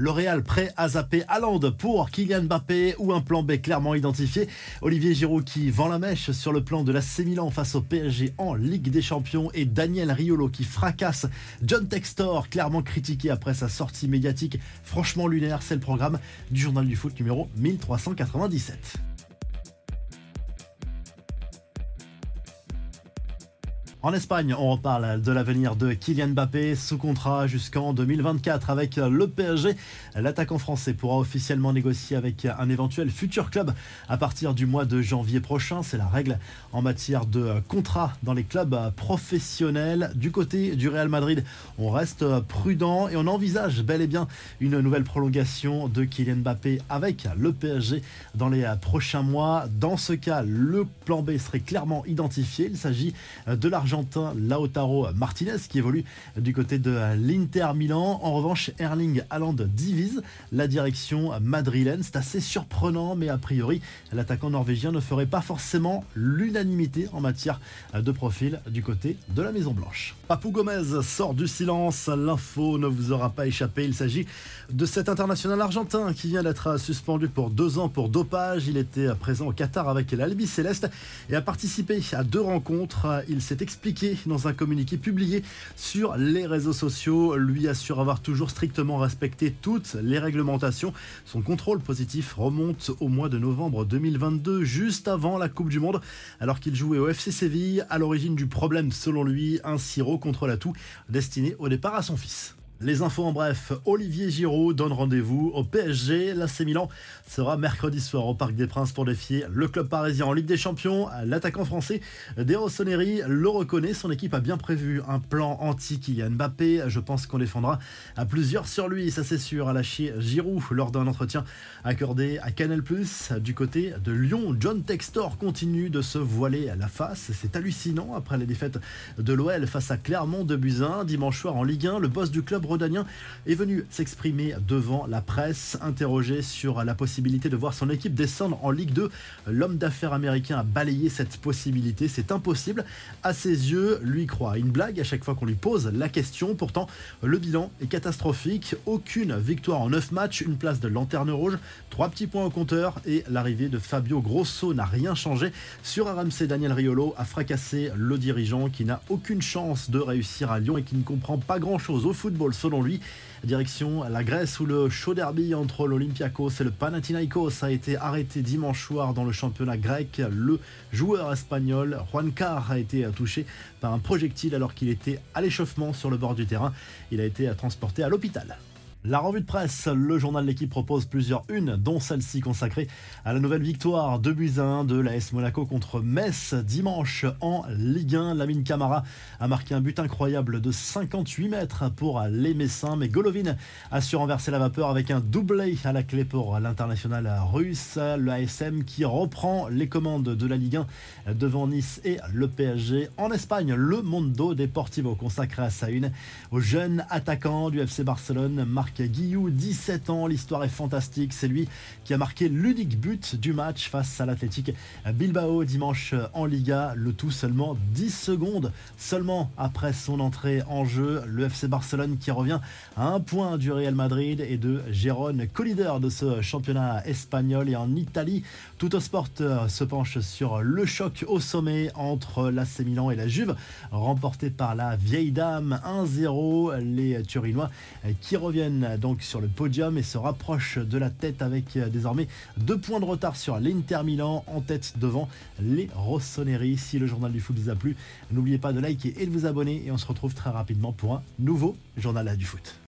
Le Real prêt à zapper Haaland pour Kylian Mbappé ou un plan B clairement identifié. Olivier Giroud qui vend la mèche sur le plan de la face au PSG en Ligue des Champions et Daniel Riolo qui fracasse John Textor clairement critiqué après sa sortie médiatique franchement lunaire. C'est le programme du journal du foot numéro 1397. En Espagne, on reparle de l'avenir de Kylian Mbappé sous contrat jusqu'en 2024 avec le PSG. L'attaquant français pourra officiellement négocier avec un éventuel futur club à partir du mois de janvier prochain. C'est la règle en matière de contrat dans les clubs professionnels. Du côté du Real Madrid, on reste prudent et on envisage bel et bien une nouvelle prolongation de Kylian Mbappé avec le PSG dans les prochains mois. Dans ce cas, le plan B serait clairement identifié. Il s'agit de l'argent l'Argentin Lautaro Martinez qui évolue du côté de l'Inter Milan. En revanche, Erling Haaland divise la direction madrilène. C'est assez surprenant, mais a priori, l'attaquant norvégien ne ferait pas forcément l'unanimité en matière de profil du côté de la Maison Blanche. Papou Gomez sort du silence. L'info ne vous aura pas échappé. Il s'agit de cet international argentin qui vient d'être suspendu pour deux ans pour dopage. Il était présent au Qatar avec l'Albi Céleste et a participé à deux rencontres. Il s'est expliqué expliqué dans un communiqué publié sur les réseaux sociaux. Lui assure avoir toujours strictement respecté toutes les réglementations. Son contrôle positif remonte au mois de novembre 2022, juste avant la Coupe du Monde, alors qu'il jouait au FC Séville. À l'origine du problème, selon lui, un sirop contre la toux destiné au départ à son fils. Les infos en bref, Olivier Giraud donne rendez-vous au PSG. L'AC Milan sera mercredi soir au Parc des Princes pour défier le club parisien en Ligue des Champions. L'attaquant français De Rossoneri le reconnaît, son équipe a bien prévu un plan anti-Kylian Mbappé. Je pense qu'on défendra à plusieurs sur lui, ça c'est sûr, a lâché Giroud lors d'un entretien accordé à Canal+. Du côté de Lyon, John Textor continue de se voiler à la face. C'est hallucinant après les défaites de l'OL face à Clermont de Buzyn. Dimanche soir en Ligue 1, le boss du club Rodanien est venu s'exprimer devant la presse, interrogé sur la possibilité de voir son équipe descendre en Ligue 2. L'homme d'affaires américain a balayé cette possibilité. C'est impossible. À ses yeux, lui croit une blague à chaque fois qu'on lui pose la question. Pourtant, le bilan est catastrophique. Aucune victoire en 9 matchs, une place de lanterne rouge, trois petits points au compteur et l'arrivée de Fabio Grosso n'a rien changé. Sur RMC, Daniel Riolo a fracassé le dirigeant qui n'a aucune chance de réussir à Lyon et qui ne comprend pas grand-chose au football selon lui. Direction la Grèce où le show derby entre l'Olympiakos et le Panathinaikos a été arrêté dimanche soir dans le championnat grec. Le joueur espagnol Juan Car a été touché par un projectile alors qu'il était à l'échauffement sur le bord du terrain. Il a été transporté à l'hôpital. La revue de presse, le journal de l'équipe propose plusieurs unes, dont celle-ci consacrée à la nouvelle victoire de Buzyn de l'AS Monaco contre Metz dimanche en Ligue 1. Lamine Camara a marqué un but incroyable de 58 mètres pour les Messins, mais Golovin a su renverser la vapeur avec un doublé à la clé pour l'international russe. L'ASM qui reprend les commandes de la Ligue 1 devant Nice et le PSG. En Espagne, le Mondo Deportivo consacré à sa une au jeune attaquant du FC Barcelone, Guillou, 17 ans. L'histoire est fantastique. C'est lui qui a marqué l'unique but du match face à l'Athletic Bilbao dimanche en Liga. Le tout seulement 10 secondes seulement après son entrée en jeu. Le FC Barcelone qui revient à un point du Real Madrid et de Jérôme co-leader de ce championnat espagnol et en Italie. Tout au sport se penche sur le choc au sommet entre l'AC Milan et la Juve, remporté par la vieille dame 1-0. Les Turinois qui reviennent donc sur le podium et se rapproche de la tête avec euh, désormais deux points de retard sur l'Inter Milan en tête devant les Rossoneri. Si le journal du foot vous a plu, n'oubliez pas de liker et de vous abonner et on se retrouve très rapidement pour un nouveau journal du foot.